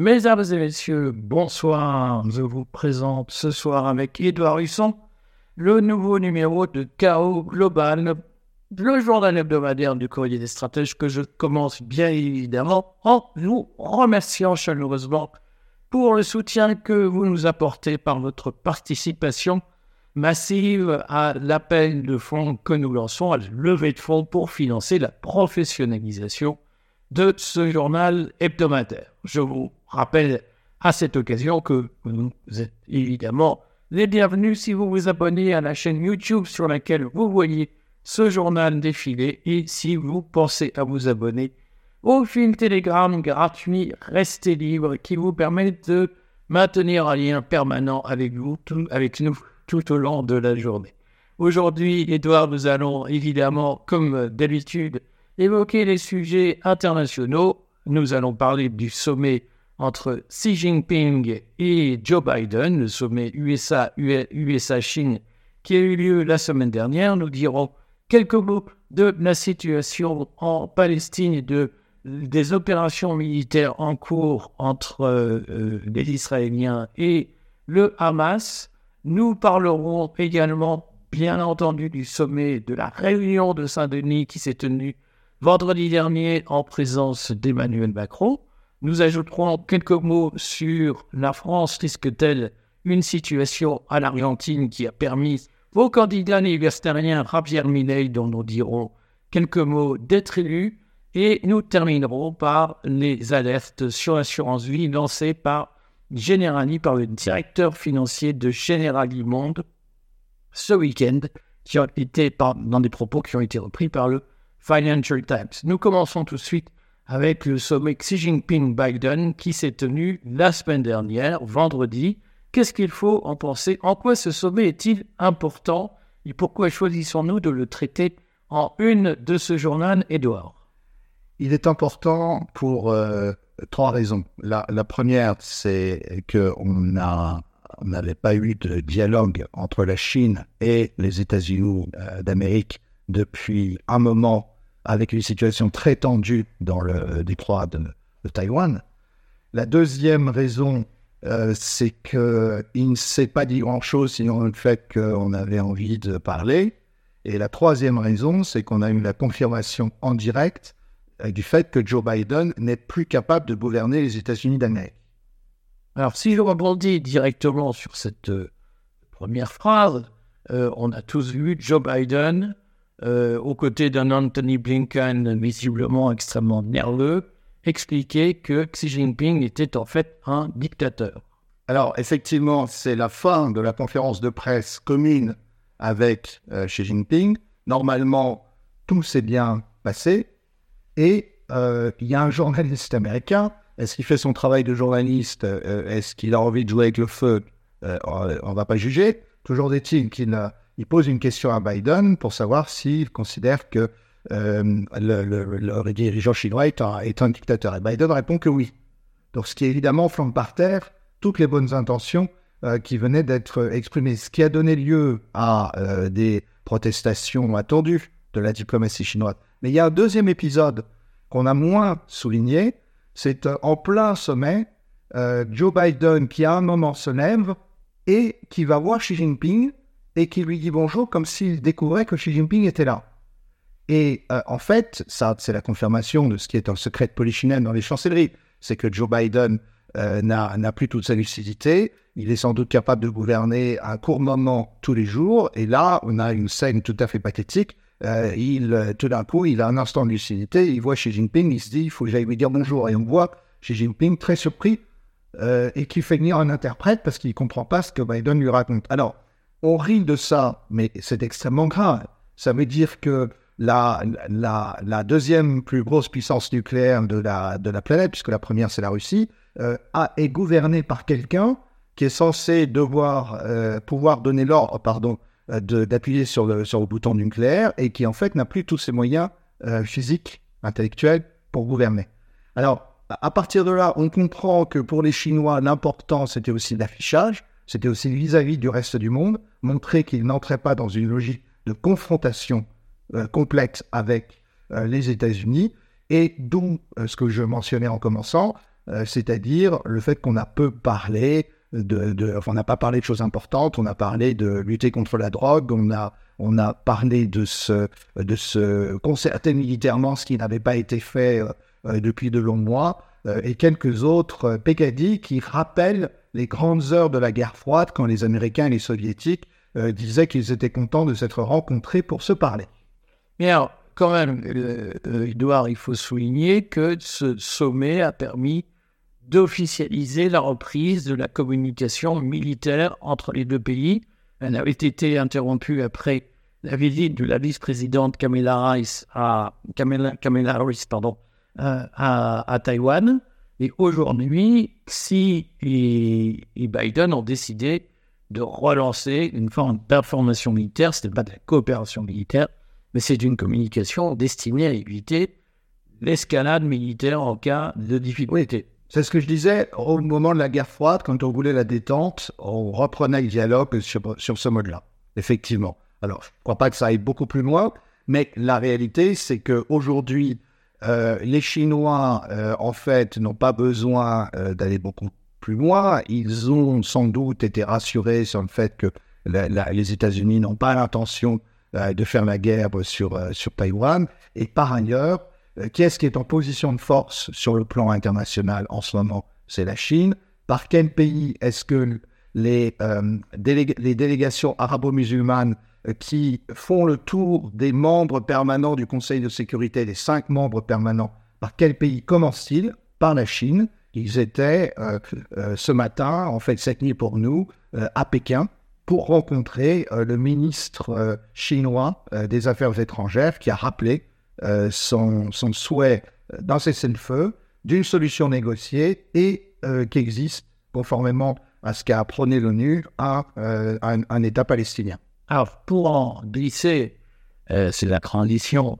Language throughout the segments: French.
Mesdames et messieurs, bonsoir. Je vous présente ce soir avec Édouard Husson le nouveau numéro de Chaos Global, le journal hebdomadaire du courrier des stratèges que je commence bien évidemment en vous remerciant chaleureusement pour le soutien que vous nous apportez par votre participation massive à l'appel de fonds que nous lançons, à la levée de fonds pour financer la professionnalisation de ce journal hebdomadaire. Je vous rappelle à cette occasion que vous êtes évidemment les bienvenus si vous vous abonnez à la chaîne YouTube sur laquelle vous voyez ce journal défiler et si vous pensez à vous abonner au fil Telegram gratuit Restez Libre qui vous permet de maintenir un lien permanent avec vous, avec nous tout au long de la journée. Aujourd'hui, Edouard, nous allons évidemment, comme d'habitude, évoquer les sujets internationaux. Nous allons parler du sommet entre Xi Jinping et Joe Biden, le sommet USA-USA-Chine qui a eu lieu la semaine dernière. Nous dirons quelques mots de la situation en Palestine et de, des opérations militaires en cours entre euh, les Israéliens et le Hamas. Nous parlerons également, bien entendu, du sommet de la réunion de Saint-Denis qui s'est tenue vendredi dernier en présence d'Emmanuel Macron. Nous ajouterons quelques mots sur la France risque-t-elle une situation à l'Argentine qui a permis au candidat universitaire Javier Miney, dont nous dirons quelques mots, d'être élu. Et nous terminerons par les alertes sur l'assurance vie lancées par Generali par le directeur financier de Generali Monde ce week-end, qui ont été dans des propos qui ont été repris par le Financial Times. Nous commençons tout de suite avec le sommet Xi Jinping-Biden qui s'est tenu la semaine dernière, vendredi. Qu'est-ce qu'il faut en penser? En quoi ce sommet est-il important? Et pourquoi choisissons-nous de le traiter en une de ce journal, Edouard Il est important pour euh, trois raisons. La, première, c'est qu'on on n'avait pas eu de dialogue entre la Chine et les États-Unis euh, d'Amérique depuis un moment, avec une situation très tendue dans le détroit de, Taïwan. La deuxième raison, euh, c'est qu'il ne s'est pas dit grand-chose sinon le fait qu'on avait envie de parler. Et la troisième raison, c'est qu'on a eu la confirmation en direct euh, du fait que Joe Biden n'est plus capable de gouverner les États-Unis d'Amérique. Alors, si je rebondis directement sur cette euh, première phrase, euh, on a tous vu Joe Biden aux côtés d'un Anthony Blinken visiblement extrêmement nerveux expliquer que Xi Jinping était en fait un dictateur. Alors, effectivement, c'est la fin de la conférence de presse commune avec Xi Jinping. Normalement, tout s'est bien passé. Et euh, il y a un journaliste américain. Est-ce qu'il fait son travail de journaliste euh, Est-ce qu'il a envie de jouer avec le feu euh, On ne va pas juger. Toujours est-il qu'il il pose une question à Biden pour savoir s'il considère que le, dirigeant chinois est un, est un, dictateur. Et Biden répond que oui. Donc, ce qui évidemment flanque par terre toutes les bonnes intentions qui venaient d'être exprimées. Ce qui a donné lieu à des protestations attendues de la diplomatie chinoise. Mais il y a un deuxième épisode qu'on a moins souligné, c'est euh, en plein sommet, euh, Joe Biden qui à un moment se lève et qui va voir Xi Jinping et qui lui dit bonjour comme s'il découvrait que Xi Jinping était là. Et euh, en fait, ça c'est la confirmation de ce qui est un secret de polichinelle dans les chancelleries, c'est que Joe Biden n'a plus toute sa lucidité, il est sans doute capable de gouverner un court moment tous les jours, et là on a une scène tout à fait pathétique euh, il, euh, tout d'un coup, il a un instant de lucidité, il voit Xi Jinping, il se dit, il faut que j'aille lui dire bonjour. Et on voit Xi Jinping très surpris euh, et qui fait venir un interprète parce qu'il ne comprend pas ce que Biden lui raconte. Alors, on rit de ça, mais c'est extrêmement grave. Ça veut dire que la, la, la, deuxième plus grosse puissance nucléaire de la, de la planète, puisque la première c'est la Russie, a, est gouvernée par quelqu'un qui est censé devoir pouvoir donner l'ordre, pardon, euh, d'appuyer sur le, sur le bouton nucléaire et qui en fait n'a plus tous ses moyens euh, physiques, intellectuels pour gouverner. Alors, à partir de là, on comprend que pour les Chinois, l'important c'était aussi l'affichage, c'était aussi vis-à-vis du reste du monde, montrer qu'ils n'entraient pas dans une logique de confrontation euh, complète avec les États-Unis, et d'où ce que je mentionnais en commençant, euh, c'est-à-dire le fait qu'on a peu parlé de, enfin, on n'a pas parlé de choses importantes, on a parlé de lutter contre la drogue, on a, on a parlé de se, de se concerter militairement, ce qui n'avait pas été fait euh, depuis de longs mois, euh, et quelques autres peccadilles qui rappellent les grandes heures de la guerre froide quand les Américains et les Soviétiques disaient qu'ils étaient contents de s'être rencontrés pour se parler. Mais alors, quand même, Edouard, il faut souligner que ce sommet a permis d'officialiser la reprise de la communication militaire entre les deux pays. Elle avait été interrompue après la visite de la vice-présidente Kamala Harris à, Kamala, Harris, pardon, euh, à, Taïwan. Et aujourd'hui, Xi et, Biden ont décidé de relancer une forme d'information militaire. Ce n'est pas de la coopération militaire, mais c'est une communication destinée à éviter l'escalade militaire en cas de difficulté. C'est ce que je disais au moment de la guerre froide, quand on voulait la détente, on reprenait le dialogue sur, ce mode-là, effectivement. Alors, je ne crois pas que ça aille beaucoup plus loin, mais la réalité, c'est qu'aujourd'hui, euh, les Chinois, euh, en fait, n'ont pas besoin euh, d'aller beaucoup plus loin. Ils ont sans doute été rassurés sur le fait que les États-Unis n'ont pas l'intention de faire la guerre sur, sur Taïwan. Et par ailleurs, qui est-ce qui est en position de force sur le plan international en ce moment? C'est la Chine. Par quel pays est-ce que les, délégations arabo-musulmanes qui font le tour des membres permanents du Conseil de sécurité, des cinq membres permanents, par quel pays commencent-ils Par la Chine. Ils étaient ce matin, en fait cette nuit pour nous, à Pékin pour rencontrer le ministre chinois des Affaires étrangères qui a rappelé euh, son, souhait d'un cessez-le-feu, d'une solution négociée et euh, qui existe, conformément à ce qu'a prôné l'ONU, euh, un, un, État palestinien. Alors, pour en glisser, c'est la transition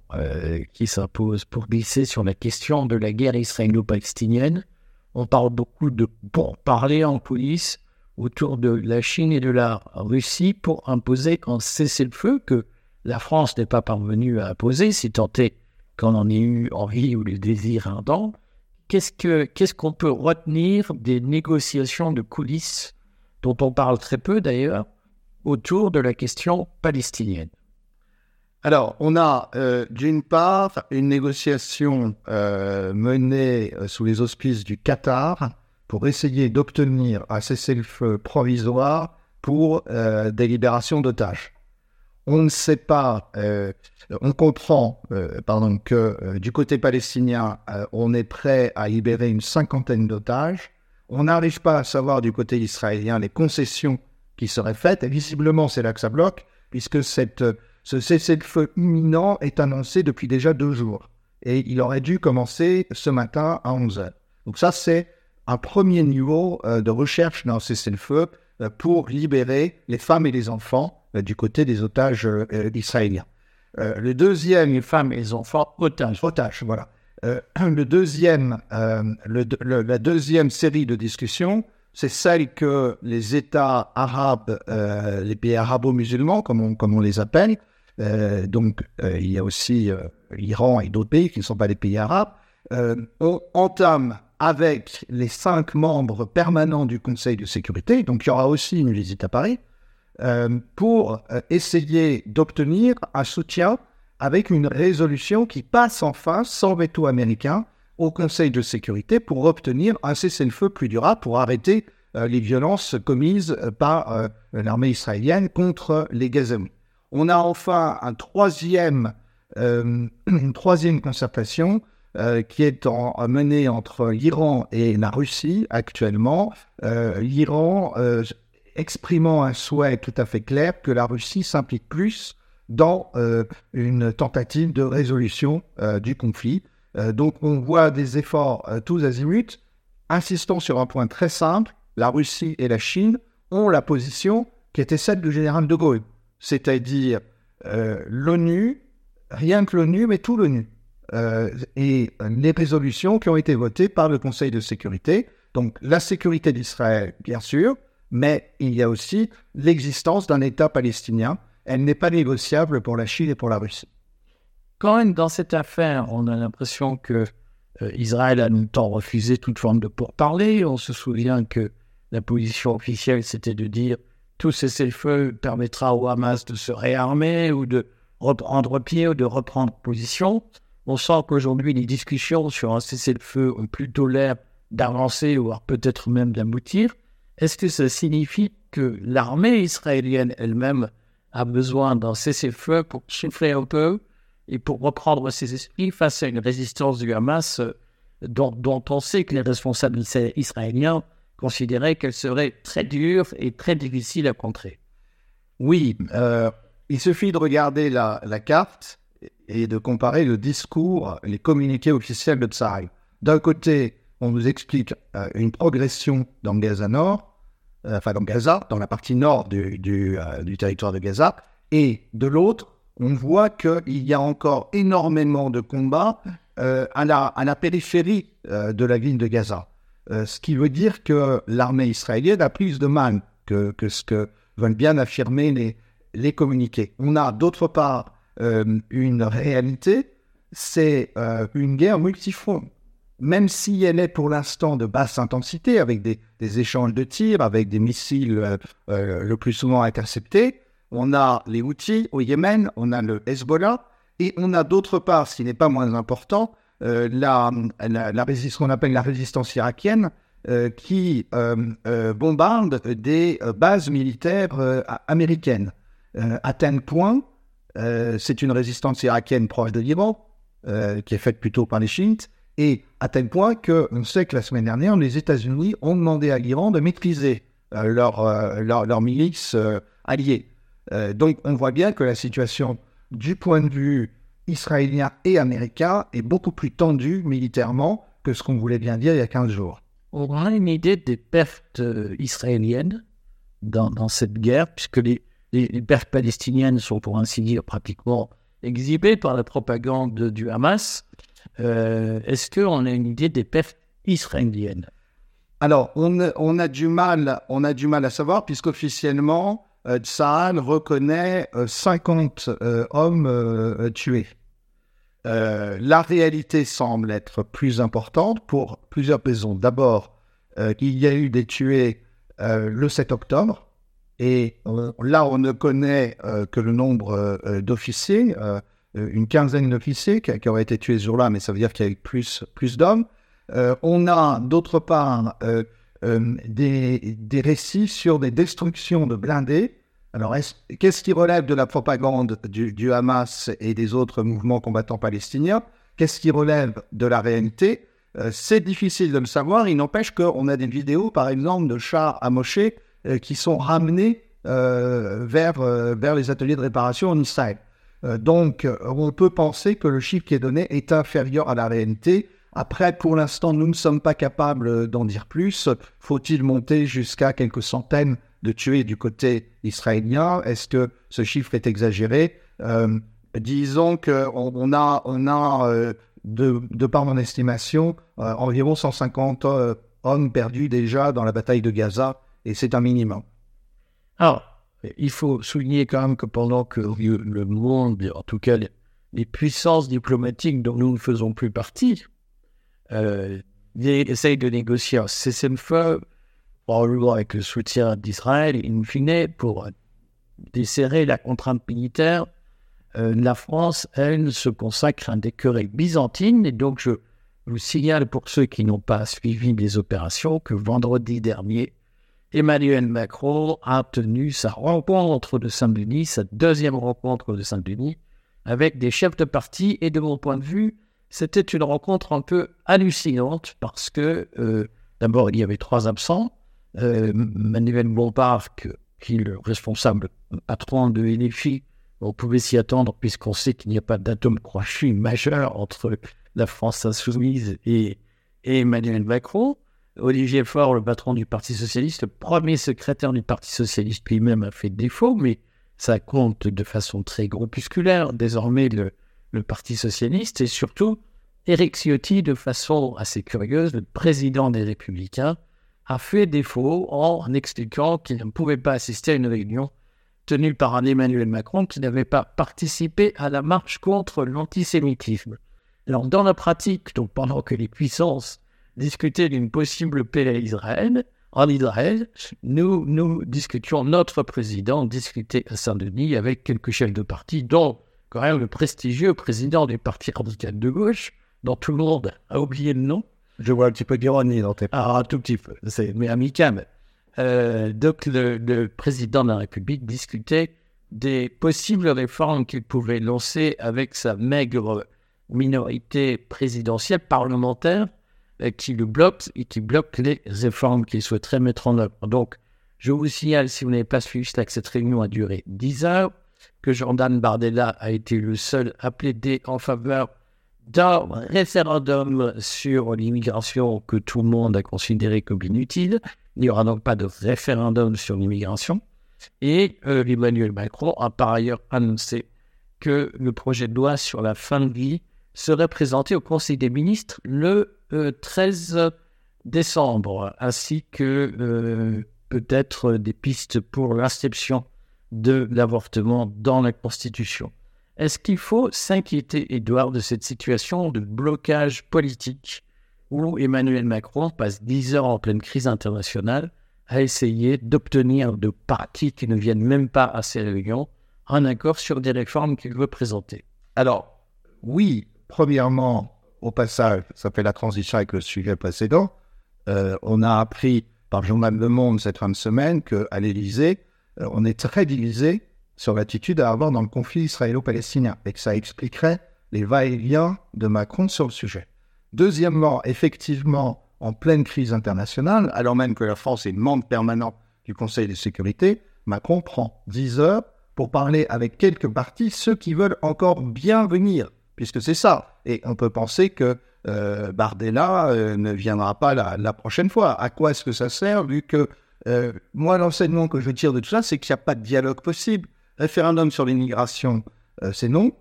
qui s'impose, pour glisser sur la question de la guerre israélo-palestinienne, on parle beaucoup de pour parler en coulisses autour de la Chine et de la Russie pour imposer un cessez-le-feu que la France n'est pas parvenue à imposer, si tant est qu'on en ait eu envie ou le désir ardent. Qu'est-ce qu'on ce qu'on peut retenir des négociations de coulisses, dont on parle très peu d'ailleurs, autour de la question palestinienne alors, on a euh, d'une part une négociation euh, menée euh, sous les auspices du Qatar pour essayer d'obtenir un cessez-le-feu provisoire pour des libérations d'otages on ne sait pas, euh, on comprend, euh, pardon, que euh, du côté palestinien, on est prêt à libérer une cinquantaine d'otages. On n'arrive pas à savoir du côté israélien les concessions qui seraient faites. Et visiblement, c'est là que ça bloque, puisque ce cessez-le-feu imminent est annoncé depuis déjà deux jours. Et il aurait dû commencer ce matin à 11 h Donc ça, c'est un premier niveau de recherche d'un cessez-le-feu pour libérer les femmes et les enfants euh, du côté des otages euh, euh, israéliens. le deuxième, les femmes et les enfants. Otages, voilà. le deuxième, la deuxième série de discussions, c'est celle que les États arabes, les pays arabo-musulmans, comme on, les appelle, donc il y a aussi l'Iran et d'autres pays qui ne sont pas des pays arabes, entament avec les cinq membres permanents du Conseil de sécurité, donc il y aura aussi une visite à Paris, euh, pour euh, essayer d'obtenir un soutien avec une résolution qui passe enfin sans veto américain au Conseil de sécurité pour obtenir un cessez-le-feu plus durable pour arrêter euh, les violences commises par l'armée israélienne contre les Gazaouis. On a enfin un troisième, une troisième concertation qui est en, menée entre l'Iran et la Russie actuellement. L'Iran exprimant un souhait tout à fait clair que la Russie s'implique plus dans euh, une tentative de résolution euh, du conflit. Euh, donc on voit des efforts tous azimuts, insistant sur un point très simple, la Russie et la Chine ont la position qui était celle du général de Gaulle, c'est-à-dire l'ONU, rien que l'ONU, mais tout l'ONU. et les résolutions qui ont été votées par le Conseil de sécurité. Donc la sécurité d'Israël, bien sûr, mais il y a aussi l'existence d'un État palestinien. Elle n'est pas négociable pour la Chine et pour la Russie. Quand même, dans cette affaire, on a l'impression que euh, Israël a longtemps refusé toute forme de pourparler. On se souvient que la position officielle, c'était de dire tout cessez-le-feu permettra au Hamas de se réarmer ou de reprendre pied ou de reprendre position. On sent qu'aujourd'hui, les discussions sur un cessez-le-feu ont plutôt l'air d'avancer, ou peut-être même d'aboutir. Est-ce que ça signifie que l'armée israélienne elle-même a besoin d'un cessez-le-feu pour souffler un peu? Et pour reprendre ses esprits face à une résistance du Hamas euh, dont, on sait que les responsables israéliens considéraient qu'elle serait très dure et très difficile à contrer Oui, euh, il suffit de regarder la, carte et de comparer le discours, les communiqués officiels de Tsahal. D'un côté, on nous explique euh, une progression dans Gaza Nord, enfin dans Gaza, dans la partie nord du, du territoire de Gaza, et de l'autre, on voit qu'il y a encore énormément de combats à, la, à la périphérie de la ville de Gaza. ce qui veut dire que l'armée israélienne a plus de mal que, ce que veulent bien affirmer les, communiqués. On a d'autre part une réalité, c'est une guerre multifront même si elle est pour l'instant de basse intensité, avec des, échanges de tirs, avec des missiles euh, euh, le plus souvent interceptés, on a les outils au Yémen, on a le Hezbollah, et on a d'autre part, ce qui n'est pas moins important, euh, la, la, ce qu'on appelle la résistance irakienne, qui bombarde des bases militaires américaines. à tel point, c'est une résistance irakienne proche de l'Iran, qui est faite plutôt par les chiites, et à tel point qu'on sait que la semaine dernière, les États-Unis ont demandé à l'Iran de maîtriser euh, leur, euh, leur, leur, milice euh, donc on voit bien que la situation du point de vue israélien et américain est beaucoup plus tendue militairement que ce qu'on voulait bien dire il y a 15 jours. On a une idée des pertes israéliennes dans, dans, cette guerre, puisque les, les, les, pertes palestiniennes sont pour ainsi dire pratiquement exhibées par la propagande du Hamas. Euh, est-ce qu'on a une idée des pertes israéliennes? Alors, on, a du mal, on a du mal à savoir, puisqu'officiellement, euh, reconnaît 50 euh, euh, hommes tués. la réalité semble être plus importante pour plusieurs raisons. D'abord, il y a eu des tués le 7 octobre, et là, on ne connaît que le nombre d'officiers. Une quinzaine d'officiers qui, auraient été tués ce jour-là, mais ça veut dire qu'il y a eu plus, plus d'hommes. On a d'autre part euh, des, des, récits sur des destructions de blindés. Alors, qu'est-ce qui relève de la propagande du, Hamas et des autres mouvements combattants palestiniens? Qu'est-ce qui relève de la réalité? C'est difficile de le savoir. Il n'empêche qu'on a des vidéos, par exemple, de chars amochés qui sont ramenés vers, vers les ateliers de réparation en Israël. Euh, donc, euh, on peut penser que le chiffre qui est donné est inférieur à la réalité. Après, pour l'instant, nous ne sommes pas capables d'en dire plus. Faut-il monter jusqu'à quelques centaines de tués du côté israélien? Est-ce que ce chiffre est exagéré? Euh, Disons qu'on on a, a de, par mon estimation, environ 150 hommes perdus déjà dans la bataille de Gaza, et c'est un minimum. Alors, il faut souligner quand même que pendant que le monde, en tout cas les, puissances diplomatiques dont nous ne faisons plus partie, euh, essayent de négocier un cessez-le-feu, probablement avec le soutien d'Israël, in fine, pour desserrer la contrainte militaire, euh, la France, elle, se consacre à des querelles byzantines. Et donc, je vous signale pour ceux qui n'ont pas suivi les opérations que vendredi dernier, Emmanuel Macron a tenu sa rencontre de Saint-Denis, sa deuxième rencontre de Saint-Denis, avec des chefs de parti. Et de mon point de vue, c'était une rencontre un peu hallucinante parce que, euh, d'abord, il y avait trois absents. Euh, Manuel Bompard, qui est le responsable patron de LFI, on pouvait s'y attendre puisqu'on sait qu'il n'y a pas d'atome crochu majeur entre la France insoumise et, et Emmanuel Macron. Olivier Faure, le patron du Parti Socialiste, le premier secrétaire du Parti Socialiste lui-même a fait défaut, mais ça compte de façon très groupusculaire désormais le, Parti Socialiste et surtout Éric Ciotti, de façon assez curieuse, le président des Républicains, a fait défaut en expliquant qu'il ne pouvait pas assister à une réunion tenue par un Emmanuel Macron qui n'avait pas participé à la marche contre l'antisémitisme. Alors, dans la pratique, donc pendant que les puissances discutaient d'une possible paix à Israël, en Israël, nous, nous discutions, notre président discutait à Saint-Denis avec quelques chefs de parti, dont quand même le prestigieux président du Parti radical de gauche, dont tout le monde a oublié le nom. Je vois un petit peu d'ironie dans tes Ah, un tout petit peu, c'est, mais amical. Euh, donc, le, le président de la République discutait des possibles réformes qu'il pouvait lancer avec sa maigre minorité présidentielle parlementaire euh, qui le bloque et qui bloque les réformes qu'il souhaiterait mettre en œuvre. Donc, je vous signale, si vous n'avez pas suivi cela, que cette réunion a duré 10 heures, que Jordan Bardella a été le seul à plaider en faveur d'un référendum sur l'immigration que tout le monde a considéré comme inutile. Il n'y aura donc pas de référendum sur l'immigration. Et euh, Emmanuel Macron a par ailleurs annoncé que le projet de loi sur la fin de vie serait présenté au Conseil des ministres le 13 euh, décembre, ainsi que euh, peut-être des pistes pour l'inscription de l'avortement dans la Constitution. Est-ce qu'il faut s'inquiéter, Edouard, de cette situation de blocage politique où Emmanuel Macron passe 10 heures en pleine crise internationale à essayer d'obtenir de partis qui ne viennent même pas à ces réunions un accord sur des réformes qu'il veut présenter? Alors, oui, premièrement, au passage, ça fait la transition avec le sujet précédent. Euh, on a appris par le journal Le Monde cette fin de semaine qu'à l'Élysée, on est très divisé sur l'attitude à avoir dans le conflit israélo-palestinien et que ça expliquerait les va-et-vient de Macron sur le sujet. Deuxièmement, effectivement, en pleine crise internationale, alors même que la France est membre permanent du Conseil de sécurité, Macron prend 10 heures pour parler avec quelques partis, ceux qui veulent encore bien venir, puisque c'est ça. Et on peut penser que euh, Bardella euh, ne viendra pas la, prochaine fois. À quoi est-ce que ça sert, vu que euh, moi, l'enseignement que je tire de tout ça, c'est qu'il n'y a pas de dialogue possible. Référendum sur l'immigration, c'est non.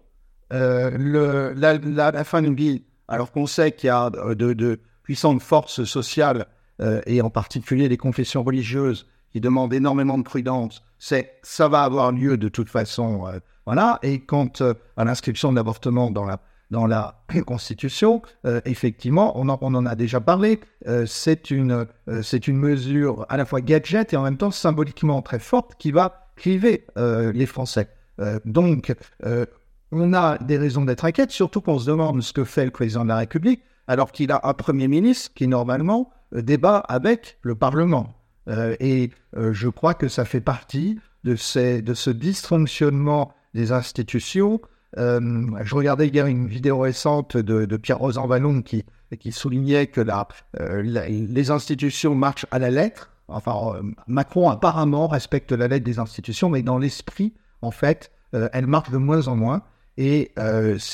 Le, la, fin d'une vie, alors qu'on sait qu'il y a de, de puissantes forces sociales, et en particulier les confessions religieuses, qui demandent énormément de prudence, c'est ça va avoir lieu de toute façon. voilà. Et quant à l'inscription de l'avortement dans la dans la Constitution, euh, effectivement, on en, a déjà parlé, euh, c'est une, euh, c'est une mesure à la fois gadget et en même temps symboliquement très forte qui va priver les Français. donc, on a des raisons d'être inquiète, surtout qu'on se demande ce que fait le président de la République, alors qu'il a un Premier ministre qui, normalement, débat avec le Parlement. et je crois que ça fait partie de ce dysfonctionnement des institutions euh, je regardais hier une vidéo récente de, Pierre-Rose Vallon qui, qui soulignait que euh, les institutions marchent à la lettre. Enfin, euh, Macron apparemment respecte la lettre des institutions, mais dans l'esprit, en fait, elles marchent de moins en moins. Et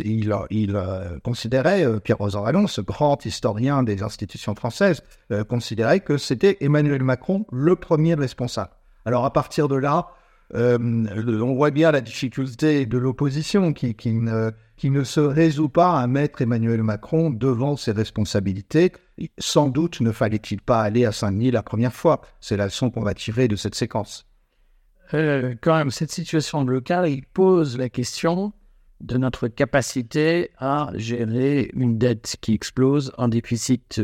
il, il considérait, Pierre-Rose Vallon, ce grand historien des institutions françaises, considérait que c'était Emmanuel Macron le premier responsable. Alors à partir de là, euh, on voit bien la difficulté de l'opposition qui, ne, se résout pas à mettre Emmanuel Macron devant ses responsabilités. Sans doute ne fallait-il pas aller à Saint-Denis la première fois. C'est la leçon qu'on va tirer de cette séquence. Euh, quand même, cette situation de blocage, pose la question de notre capacité à gérer une dette qui explose, un déficit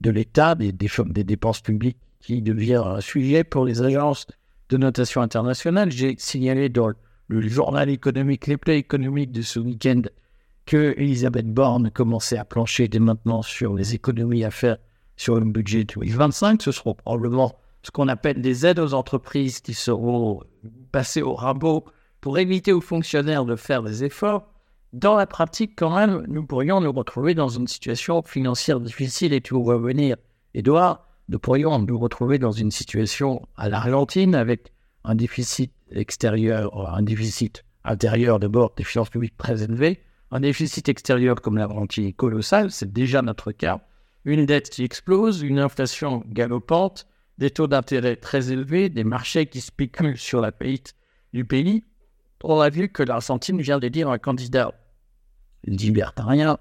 de l'État, des, des dépenses publiques qui devient un sujet pour les agences de notation internationale. J'ai signalé dans le journal économique, les plaies économiques de ce week-end, que Elisabeth Borne commençait à plancher dès maintenant sur les économies à faire sur le budget 2025. Ce seront probablement ce qu'on appelle des aides aux entreprises qui seront passées au rabot pour éviter aux fonctionnaires de faire des efforts. Dans la pratique, quand même, nous pourrions nous retrouver dans une situation financière difficile et tout va venir. Edouard, nous pourrions nous retrouver dans une situation à l'Argentine avec un déficit extérieur, un déficit intérieur d'abord des finances publiques très élevé, un déficit extérieur comme l'Argentine colossal, c'est déjà notre cas, une dette qui explose, une inflation galopante, des taux d'intérêt très élevés, des marchés qui spéculent sur la faillite du pays. On a vu que l'Argentine vient de dire un candidat libertarien,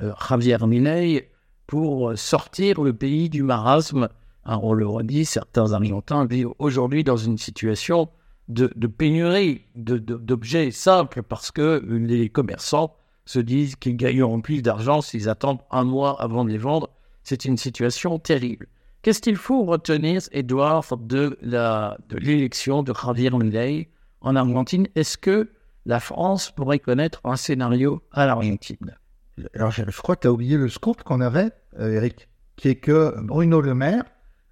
euh, Javier Milei, pour sortir le pays du marasme. Hein, on le redit, certains Argentins vivent aujourd'hui dans une situation de, pénurie d'objets simples parce que les commerçants se disent qu'ils gagneront plus d'argent s'ils attendent un mois avant de les vendre. C'est une situation terrible. Qu'est-ce qu'il faut retenir, Edouard, de l'élection de, de Javier Milei en Argentine? Est-ce que la France pourrait connaître un scénario à l'Argentine? Alors, je, crois que tu as oublié le scoop qu'on avait, euh, Eric, qui est que Bruno Le Maire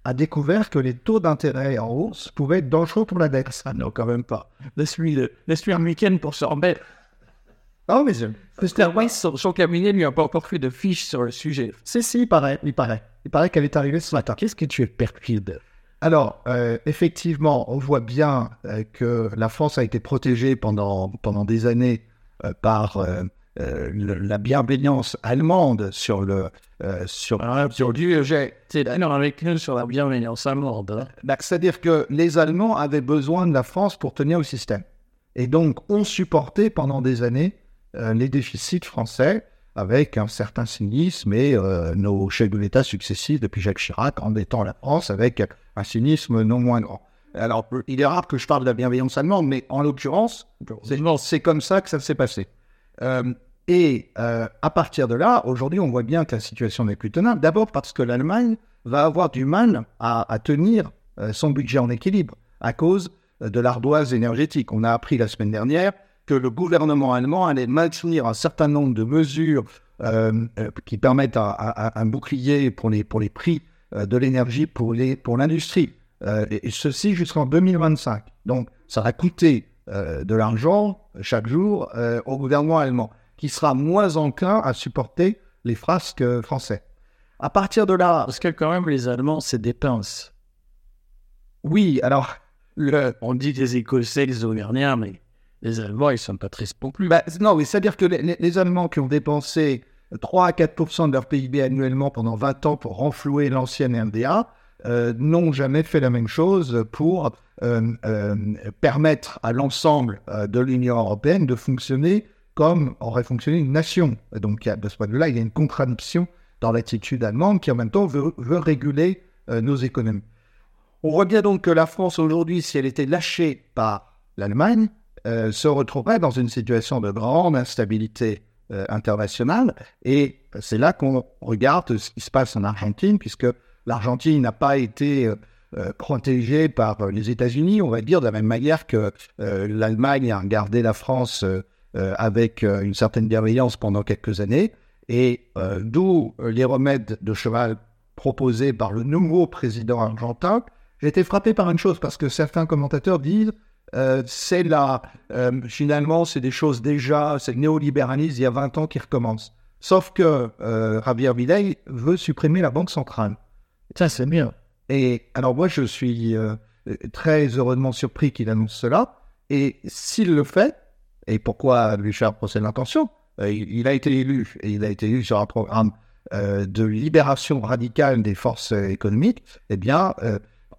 a découvert que les taux d'intérêt en hausse pouvaient être dangereux pour la dette. Ah non, quand même pas. Laisse-lui un week-end pour se remettre. Oh, mais je... son, son cabinet lui a pas encore fait de fiche sur le sujet. Si, si, il paraît, il paraît. Il paraît qu'elle est arrivée ce matin. Qu'est-ce que tu es perfide alors, euh, effectivement, on voit bien euh, que la France a été protégée pendant, pendant des années euh, par la bienveillance allemande sur le... sur, ah, sur j'ai d'accord avec nous sur la bienveillance allemande. Hein. Bah, c'est-à-dire que les Allemands avaient besoin de la France pour tenir le système. Et donc, ont supporté pendant des années les déficits français avec un certain cynisme et nos chefs de l'État successifs depuis Jacques Chirac en étant la France avec un cynisme non moins grand. Alors, il est rare que je parle de la bienveillance allemande, mais en l'occurrence, c'est comme ça que ça s'est passé. Euh, et euh, à partir de là, aujourd'hui, on voit bien que la situation n'est plus tenable. D'abord parce que l'Allemagne va avoir du mal à, tenir euh, son budget en équilibre à cause de l'ardoise énergétique. On a appris la semaine dernière que le gouvernement allemand allait maintenir un certain nombre de mesures qui permettent un, bouclier pour les, pour les prix de l'énergie pour l'industrie. Pour euh, et, ceci jusqu'en 2025. Donc, ça va coûter de l'argent chaque jour au gouvernement allemand, qui sera moins enclin à supporter les frasques français. À partir de là... Parce que quand même, les Allemands, c'est des pinces. Oui, alors... Le, on dit des Écossais, les Auvergnats, mais les Allemands, ils sont pas tristes non plus. Bah, non, mais c'est-à-dire que les, les, Allemands qui ont dépensé 3 à 4% de leur PIB annuellement pendant 20 ans pour renflouer l'ancienne RDA, euh, n'ont jamais fait la même chose pour euh, euh, permettre à l'ensemble de l'Union européenne de fonctionner comme aurait fonctionné une nation. Donc, de ce point de vue-là, il y a une contradiction dans l'attitude allemande qui, en même temps, veut, réguler nos économies. On voit bien donc que la France, aujourd'hui, si elle était lâchée par l'Allemagne, se retrouverait dans une situation de grande instabilité internationale. Et c'est là qu'on regarde ce qui se passe en Argentine, puisque l'Argentine n'a pas été euh, euh, protégée par les États-Unis, on va dire, de la même manière que l'Allemagne a regardé la France avec une certaine bienveillance pendant quelques années. Et d'où les remèdes de cheval proposés par le nouveau président argentin. J'ai été frappé par une chose, parce que certains commentateurs disent euh, euh, finalement, c'est des choses déjà, c'est le néolibéralisme il y a 20 ans qui recommence. Sauf que euh, Javier Milei veut supprimer la Banque centrale. Ça, c'est bien. Et alors, moi, je suis très heureusement surpris qu'il annonce cela. Et s'il le fait, et pourquoi lui faire procès d'intention il, a été élu, et il a été élu sur un programme de libération radicale des forces économiques, eh bien,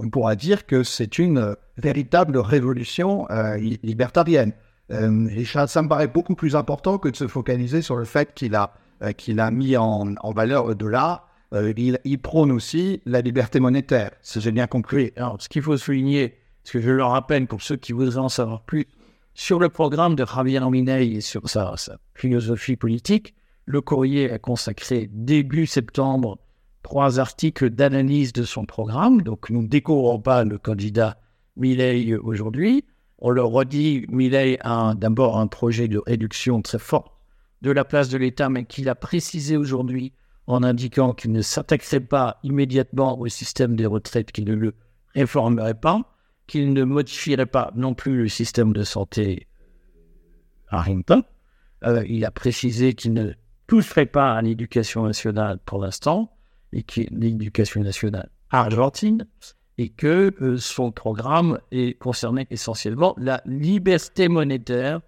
on pourra dire que c'est une euh, véritable révolution euh, libertarienne. Euh, et ça, me paraît beaucoup plus important que de se focaliser sur le fait qu'il a, qu'il a mis en, valeur le dollar. Il, il, prône aussi la liberté monétaire, si j'ai bien compris. Alors, ce qu'il faut souligner, ce que je le rappelle pour ceux qui voudraient en savoir plus, sur le programme de Javier Milei et sur sa, sa philosophie politique, le courrier a consacré début septembre trois articles d'analyse de son programme. Donc, nous ne découvrons pas le candidat Milley aujourd'hui. On le redit, Milley a d'abord un projet de réduction très fort de la place de l'État, mais qu'il a précisé aujourd'hui en indiquant qu'il ne s'attaquerait pas immédiatement au système des retraites, qu'il ne le réformerait pas, qu'il ne modifierait pas non plus le système de santé argentin. Euh, il a précisé qu'il ne toucherait pas à l'éducation nationale pour l'instant, et qui l'éducation nationale argentine, et que euh, son programme est concerné essentiellement la liberté monétaire,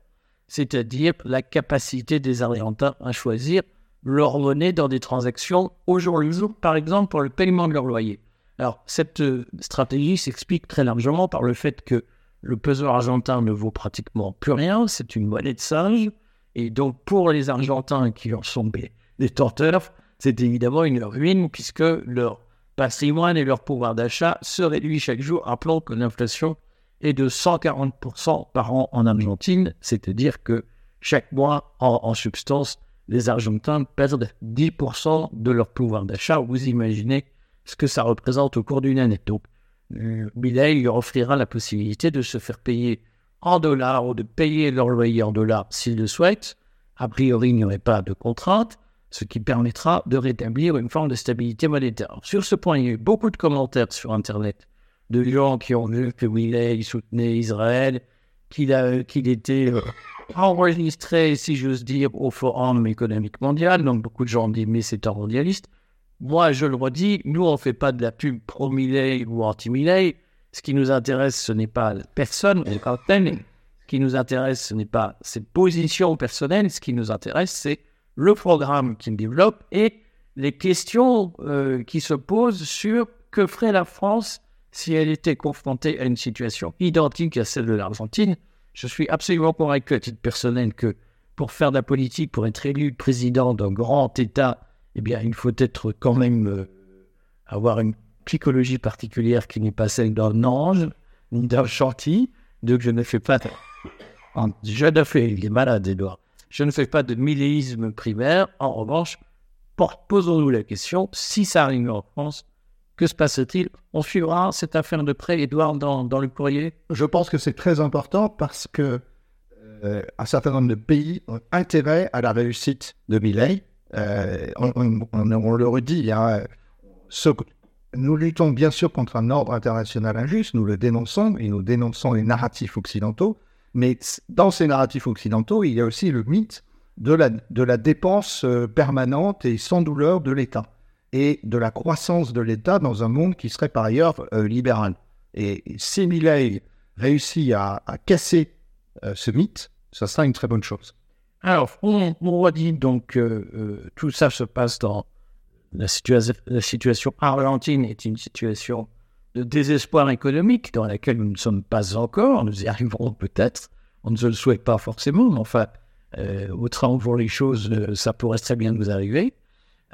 c'est-à-dire la capacité des Argentins à choisir leur monnaie dans des transactions au jour le jour, par exemple pour le paiement de leur loyer. Alors, cette euh, stratégie s'explique très largement par le fait que le peso argentin ne vaut pratiquement plus rien, c'est une monnaie de singe, et donc pour les Argentins qui en sont des c'est évidemment une ruine puisque leur patrimoine et leur pouvoir d'achat se réduit chaque jour. Rappelons que l'inflation est de 140% par an en Argentine, c'est-à-dire que chaque mois, en, en substance, les Argentins perdent 10% de leur pouvoir d'achat. Vous imaginez ce que ça représente au cours d'une année. Donc, euh, leur offrira la possibilité de se faire payer en dollars ou de payer leur loyer en dollars s'ils le souhaitent. A priori, il n'y aurait pas de contrainte, ce qui permettra de rétablir une forme de stabilité monétaire. Sur ce point, il y a eu beaucoup de commentaires sur Internet de gens qui ont vu que Millet soutenait Israël, qu'il était euh, enregistré, si j'ose dire, au Forum économique mondial. Donc beaucoup de gens ont dit, mais c'est un mondialiste. Moi, je le redis, nous, on ne fait pas de la pub pro-Millet ou anti-Millet. Ce qui nous intéresse, ce n'est pas personne, Ce qui nous intéresse, ce n'est pas ses positions personnelles. Ce qui nous intéresse, c'est le programme qu'il développe et les questions euh, qui se posent sur que ferait la France si elle était confrontée à une situation identique à celle de l'Argentine. Je suis absolument convaincu à titre personnel que pour faire de la politique, pour être élu président d'un grand État, eh bien, il faut être quand même euh, avoir une psychologie particulière qui n'est pas celle d'un ange ni d'un chantier. Donc, je ne fais pas. Je ne fais, il est malade, Edouard. Je ne fais pas de milléisme primaire. En revanche, posons-nous la question, si ça arrive en France, que se passe-t-il? On suivra cette affaire de près, Edouard, dans, le courrier. Je pense que c'est très important parce que euh, un certain nombre de pays ont intérêt à la réussite de Milley. Euh, on, le redit, nous luttons bien sûr contre un ordre international injuste, nous le dénonçons et nous dénonçons les narratifs occidentaux, mais dans ces narratifs occidentaux, il y a aussi le mythe de la, de la dépense euh, permanente et sans douleur de l'État et de la croissance de l'État dans un monde qui serait par ailleurs euh, libéral. Et si Milley réussit à, casser euh, ce mythe, ça sera une très bonne chose. Alors, on, on redit donc euh, tout ça se passe dans la, la situation argentine est une situation de désespoir économique dans laquelle nous ne sommes pas encore. Nous y arriverons peut-être. On ne se le souhaite pas forcément, mais enfin, au train où les choses, ça pourrait très bien nous arriver.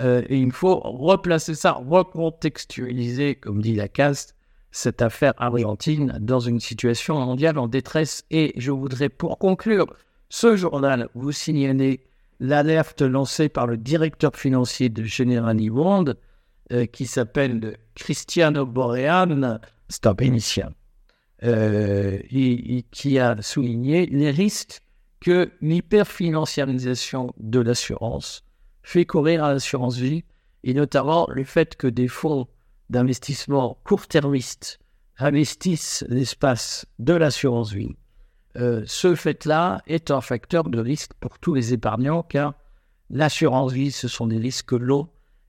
Euh, et il faut replacer ça, recontextualiser, comme dit la caste, cette affaire argentine dans une situation mondiale en détresse. Et je voudrais, pour conclure, ce journal vous signaler l'alerte lancée par le directeur financier de General Bond, euh, qui s'appelle Cristiano Borean, c'est un Vénitien, euh, et, qui a souligné les risques que l'hyperfinanciarisation de l'assurance fait courir à l'assurance vie, et notamment le fait que des fonds d'investissement court-termistes investissent l'espace de l'assurance vie. Euh, ce fait-là est un facteur de risque pour tous les épargnants, car l'assurance vie, ce sont des risques longs,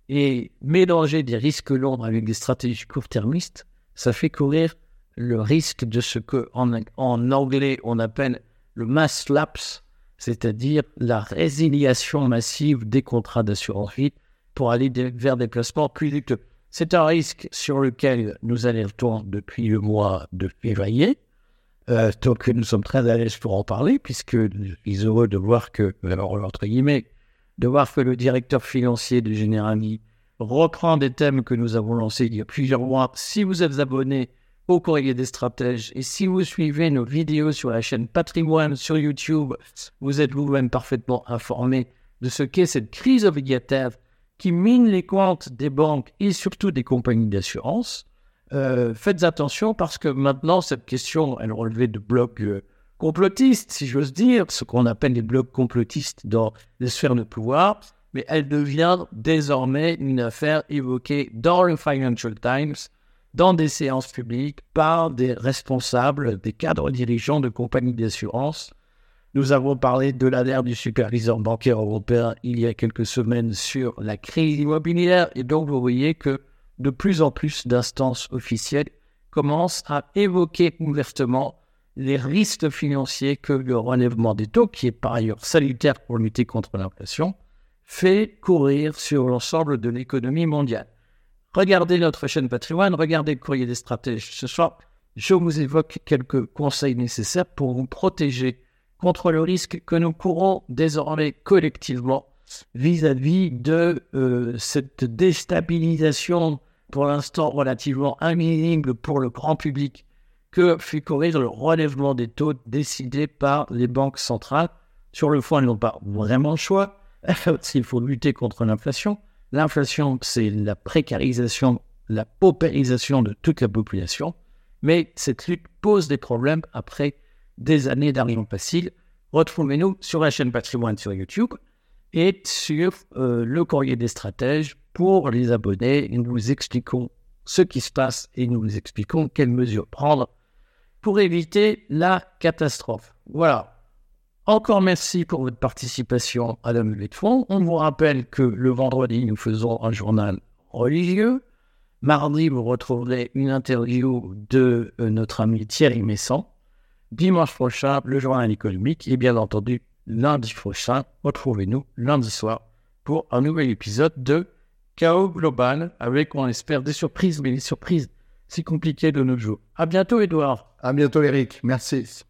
et mélanger des risques longs avec des stratégies court-termistes, ça fait courir le risque de ce que en, en anglais on appelle le mass lapse, c'est-à-dire la résiliation massive des contrats d'assurance vie pour aller vers des placements plus vite. C'est un risque sur lequel nous alertons depuis le mois de février. Euh, donc nous sommes très à l'aise pour en parler, puisque sommes heureux de voir que, entre guillemets, de voir que le directeur financier de Generali reprend des thèmes que nous avons lancés il y a plusieurs mois. Si vous êtes abonné au courrier des stratèges. Et si vous suivez nos vidéos sur la chaîne Patrimoine sur YouTube, vous êtes vous-même parfaitement informé de ce qu'est cette crise obligataire qui mine les comptes des banques et surtout des compagnies d'assurance. Euh, faites attention parce que maintenant, cette question, elle relevait de blocs euh, complotistes, si j'ose dire, ce qu'on appelle les blocs complotistes dans les sphères de pouvoir, mais elle devient désormais une affaire évoquée dans le Financial Times dans des séances publiques par des responsables, des cadres dirigeants de compagnies d'assurance. Nous avons parlé de l'alerte du superviseur bancaire européen il y a quelques semaines sur la crise immobilière et donc vous voyez que de plus en plus d'instances officielles commencent à évoquer ouvertement les risques financiers que le relèvement des taux, qui est par ailleurs salutaire pour lutter contre l'inflation, fait courir sur l'ensemble de l'économie mondiale. Regardez notre chaîne Patrimoine, regardez le courrier des stratèges. Ce soir, je vous évoque quelques conseils nécessaires pour vous protéger contre le risque que nous courons désormais collectivement vis-à-vis de euh, cette déstabilisation, pour l'instant relativement invisible pour le grand public, que fait courir le relèvement des taux décidé par les banques centrales. Sur le fond, ils n'ont pas vraiment le choix, qu'il faut lutter contre l'inflation. L'inflation, c'est la précarisation, la paupérisation de toute la population. Mais cette lutte pose des problèmes après des années d'argent facile. Retrouvez-nous sur la chaîne Patrimoine sur YouTube et sur euh, le courrier des stratèges pour les abonnés. Nous vous expliquons ce qui se passe et nous vous expliquons quelles mesures prendre pour éviter la catastrophe. Voilà. Encore merci pour votre participation à la levée de. On vous rappelle que le vendredi, nous faisons un journal religieux. Mardi, vous retrouverez une interview de euh, notre ami Thierry Messan. Dimanche prochain, le journal économique. Et bien entendu, lundi prochain, retrouvez-nous lundi soir pour un nouvel épisode de Chaos Global avec, on espère, des surprises. Mais les surprises, c'est compliqué de nos jours. À bientôt, Edouard. À bientôt, Eric. Merci.